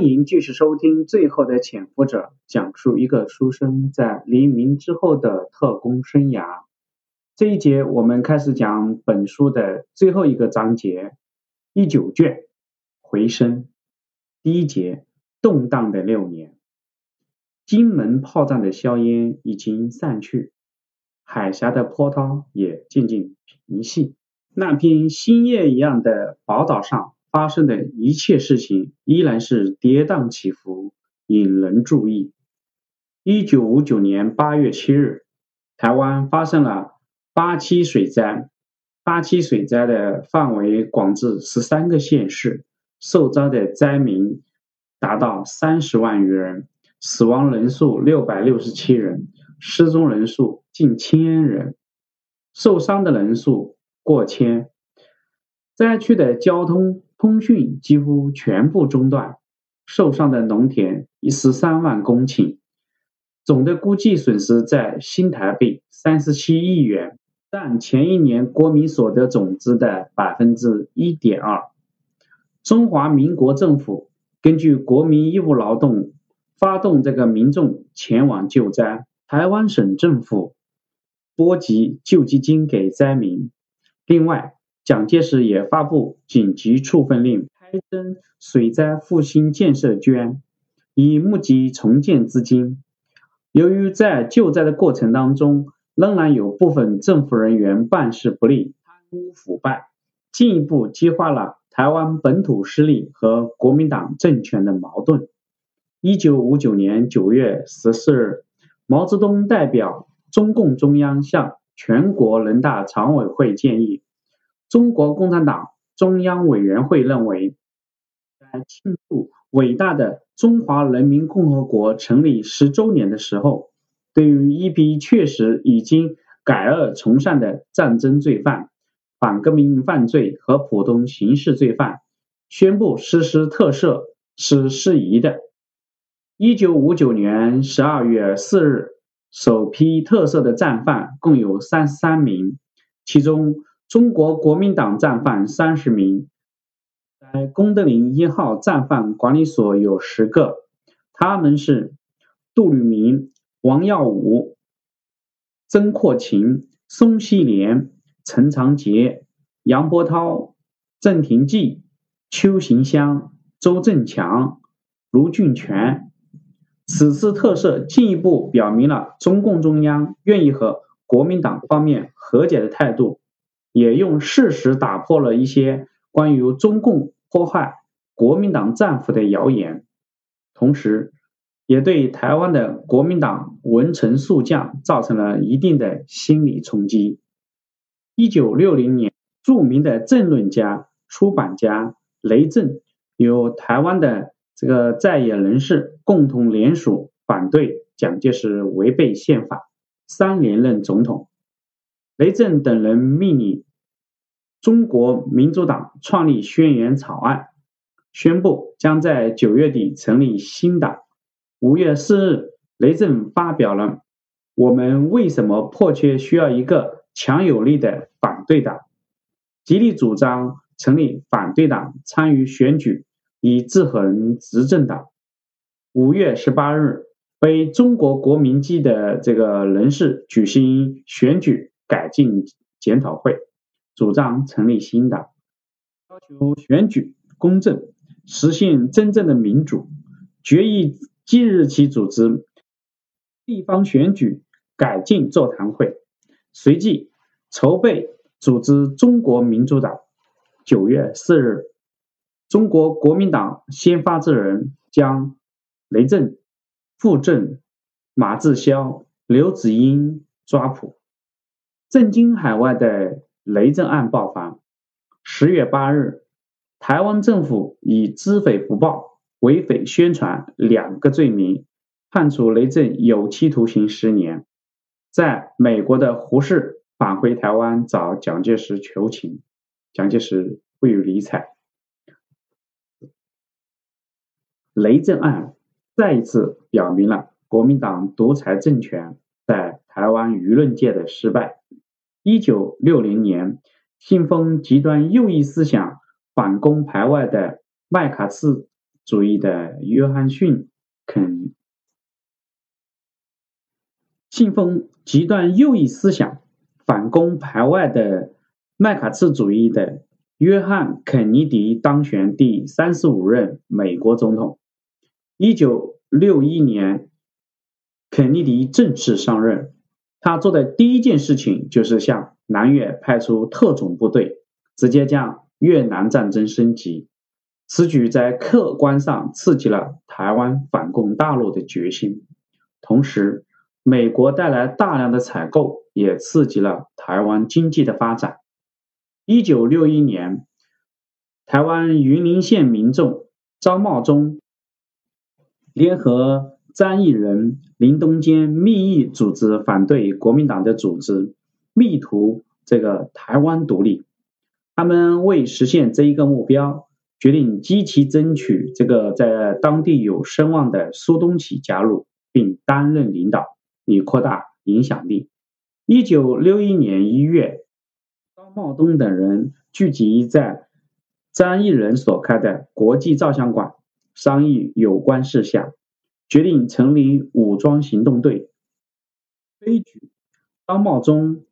欢迎继续收听《最后的潜伏者》，讲述一个书生在黎明之后的特工生涯。这一节我们开始讲本书的最后一个章节，第九卷回声。第一节动荡的六年，金门炮战的硝烟已经散去，海峡的波涛也渐渐平息。那片星夜一样的宝岛上。发生的一切事情依然是跌宕起伏，引人注意。一九五九年八月七日，台湾发生了八七水灾。八七水灾的范围广至十三个县市，受灾的灾民达到三十万余人，死亡人数六百六十七人，失踪人数近千人，受伤的人数过千。灾区的交通。通讯几乎全部中断，受伤的农田十三万公顷，总的估计损失在新台币三十七亿元，占前一年国民所得总值的百分之一点二。中华民国政府根据国民义务劳动，发动这个民众前往救灾。台湾省政府拨给救济金给灾民，另外。蒋介石也发布紧急处分令，开征水灾复兴建设捐，以募集重建资金。由于在救灾的过程当中，仍然有部分政府人员办事不力、贪污腐败，进一步激化了台湾本土势力和国民党政权的矛盾。一九五九年九月十四日，毛泽东代表中共中央向全国人大常委会建议。中国共产党中央委员会认为，在庆祝伟大的中华人民共和国成立十周年的时候，对于一批确实已经改恶从善的战争罪犯、反革命犯罪和普通刑事罪犯，宣布实施特赦是适宜的。一九五九年十二月四日，首批特赦的战犯共有三十三名，其中。中国国民党战犯三十名，在功德林一号战犯管理所有十个，他们是杜聿明、王耀武、曾扩情、宋希濂、陈长捷、杨波涛、郑廷济、邱行湘、周振强、卢俊全。此次特赦进一步表明了中共中央愿意和国民党方面和解的态度。也用事实打破了一些关于中共迫害国民党战俘的谣言，同时，也对台湾的国民党文臣宿将造成了一定的心理冲击。一九六零年，著名的政论家、出版家雷震，由台湾的这个在野人士共同联署反对蒋介石违背宪法三连任总统。雷震等人命令中国民主党创立宣言草案，宣布将在九月底成立新党。五月四日，雷震发表了《我们为什么迫切需要一个强有力的反对党》，极力主张成立反对党参与选举，以制衡执政党。五月十八日，为中国国民记的这个人士举行选举。改进检讨会主张成立新党，要求选举公正，实现真正的民主。决议即日起组织地方选举改进座谈会，随即筹备组织中国民主党。九月四日，中国国民党先发制人，将雷震、傅政、马志霄、刘子英抓捕。震惊海外的雷震案爆发。十月八日，台湾政府以知匪不报、为匪宣传两个罪名，判处雷震有期徒刑十年。在美国的胡适返回台湾找蒋介石求情，蒋介石不予理睬。雷震案再一次表明了国民党独裁政权在台湾舆论界的失败。一九六零年，信奉极端右翼思想、反攻排外的麦卡锡主义的约翰逊肯，信奉极端右翼思想、反攻排外的麦卡锡主义的约翰肯尼迪当选第三十五任美国总统。一九六一年，肯尼迪正式上任，他做的第一件事情就是向南越派出特种部队，直接将越南战争升级。此举在客观上刺激了台湾反攻大陆的决心，同时，美国带来大量的采购，也刺激了台湾经济的发展。一九六一年，台湾云林县民众张茂忠。联合张义仁、林东坚密议组织反对国民党的组织，密图这个台湾独立。他们为实现这一个目标，决定积极争取这个在当地有声望的苏东启加入，并担任领导，以扩大影响力。一九六一年一月，张茂东等人聚集在张义仁所开的国际照相馆。商议有关事项，决定成立武装行动队。推举张茂忠、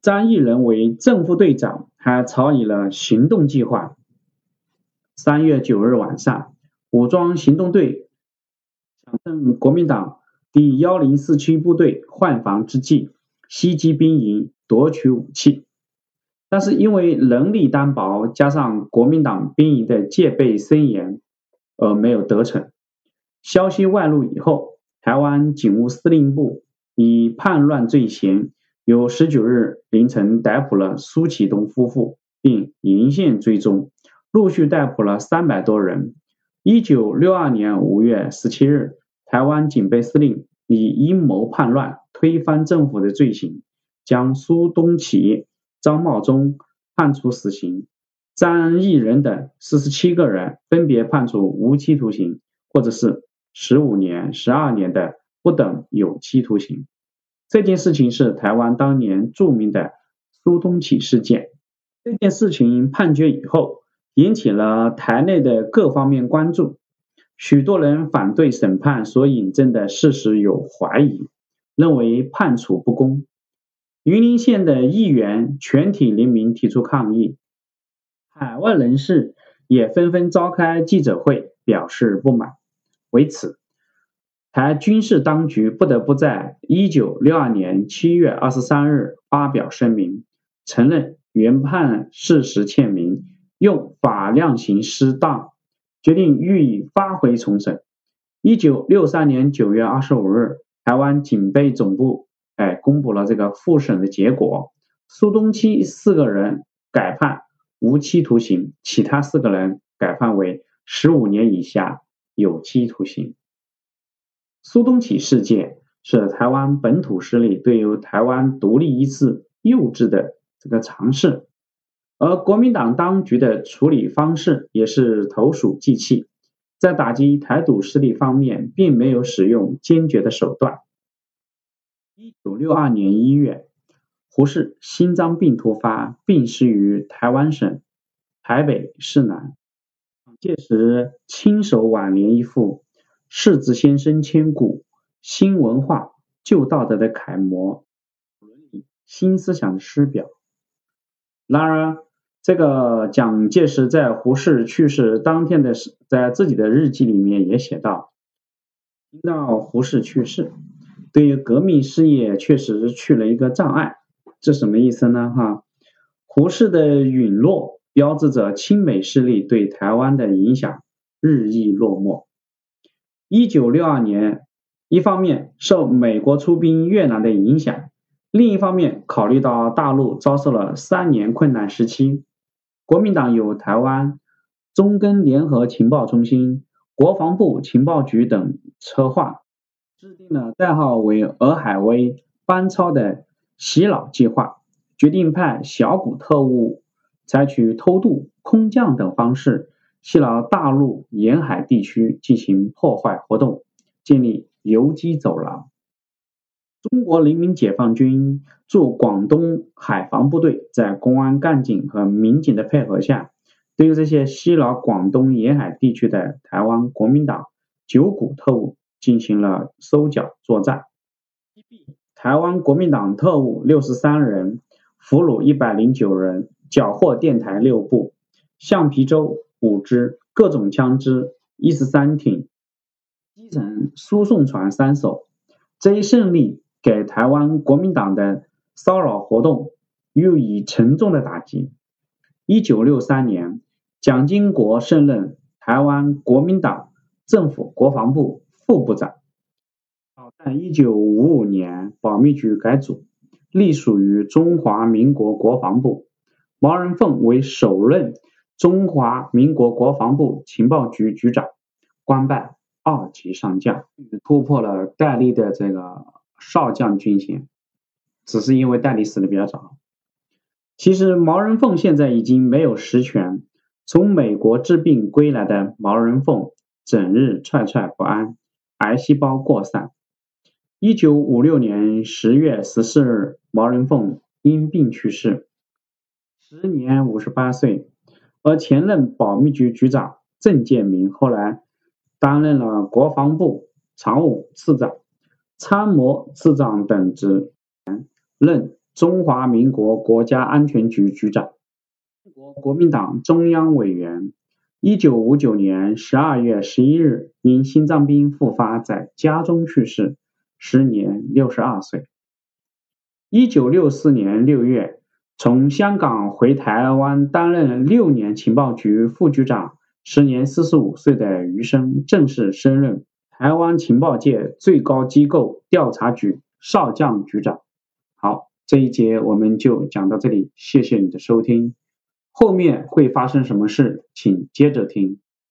张义仁为正副队长，还草拟了行动计划。三月九日晚上，武装行动队想趁国民党第幺零四区部队换防之际，袭击兵营，夺取武器。但是因为人力单薄，加上国民党兵营的戒备森严。而没有得逞。消息外露以后，台湾警务司令部以叛乱罪嫌，于十九日凌晨逮捕了苏启东夫妇，并沿线追踪，陆续逮捕了三百多人。一九六二年五月十七日，台湾警备司令以阴谋叛乱、推翻政府的罪行，将苏东启、张茂忠判处死刑。张义仁等四十七个人分别判处无期徒刑，或者是十五年、十二年的不等有期徒刑。这件事情是台湾当年著名的苏东起事件。这件事情判决以后，引起了台内的各方面关注，许多人反对审判所引证的事实有怀疑，认为判处不公。云林县的议员全体联名提出抗议。海外人士也纷纷召开记者会表示不满。为此，台军事当局不得不在1962年7月23日发表声明，承认原判事实欠明，用法量刑失当，决定予以发回重审。1963年9月25日，台湾警备总部哎公布了这个复审的结果，苏东七四个人改判。无期徒刑，其他四个人改判为十五年以下有期徒刑。苏东起事件是台湾本土势力对于台湾独立一次幼稚的这个尝试，而国民党当局的处理方式也是投鼠忌器，在打击台独势力方面并没有使用坚决的手段。一九六二年一月。胡适心脏病突发，病逝于台湾省台北市南。届时亲手挽联一副“世子先生千古，新文化旧道德的楷模，新思想的师表”。然而，这个蒋介石在胡适去世当天的，在自己的日记里面也写道：“听到胡适去世，对于革命事业确实去了一个障碍。”这什么意思呢？哈，胡适的陨落标志着亲美势力对台湾的影响日益落寞。一九六二年，一方面受美国出兵越南的影响，另一方面考虑到大陆遭受了三年困难时期，国民党有台湾中根联合情报中心、国防部情报局等策划，制定了代号为“俄海威”班超的。洗脑计划决定派小股特务采取偷渡、空降等方式袭扰大陆沿海地区进行破坏活动，建立游击走廊。中国人民解放军驻广东海防部队在公安干警和民警的配合下，对于这些袭扰广东沿海地区的台湾国民党九股特务进行了收缴作战。台湾国民党特务六十三人，俘虏一百零九人，缴获电台六部、橡皮舟五只、各种枪支一十三挺、基层输送船三艘。这一胜利给台湾国民党的骚扰活动予以沉重的打击。一九六三年，蒋经国升任台湾国民党政府国防部副部长。在一九五五年，保密局改组，隶属于中华民国国防部。毛人凤为首任中华民国国防部情报局局长，官拜二级上将，突破了戴笠的这个少将军衔。只是因为戴笠死的比较早。其实毛人凤现在已经没有实权。从美国治病归来的毛人凤，整日踹踹不安，癌细胞扩散。一九五六年十月十四日，毛人凤因病去世，时年五十八岁。而前任保密局局长郑建民后来担任了国防部常务次长、参谋次长等职，任中华民国国家安全局局长、国国民党中央委员。一九五九年十二月十一日，因心脏病复发，在家中去世。时年六十二岁。一九六四年六月，从香港回台湾担任六年情报局副局长，时年四十五岁的余生正式升任台湾情报界最高机构调查局少将局长。好，这一节我们就讲到这里，谢谢你的收听。后面会发生什么事，请接着听。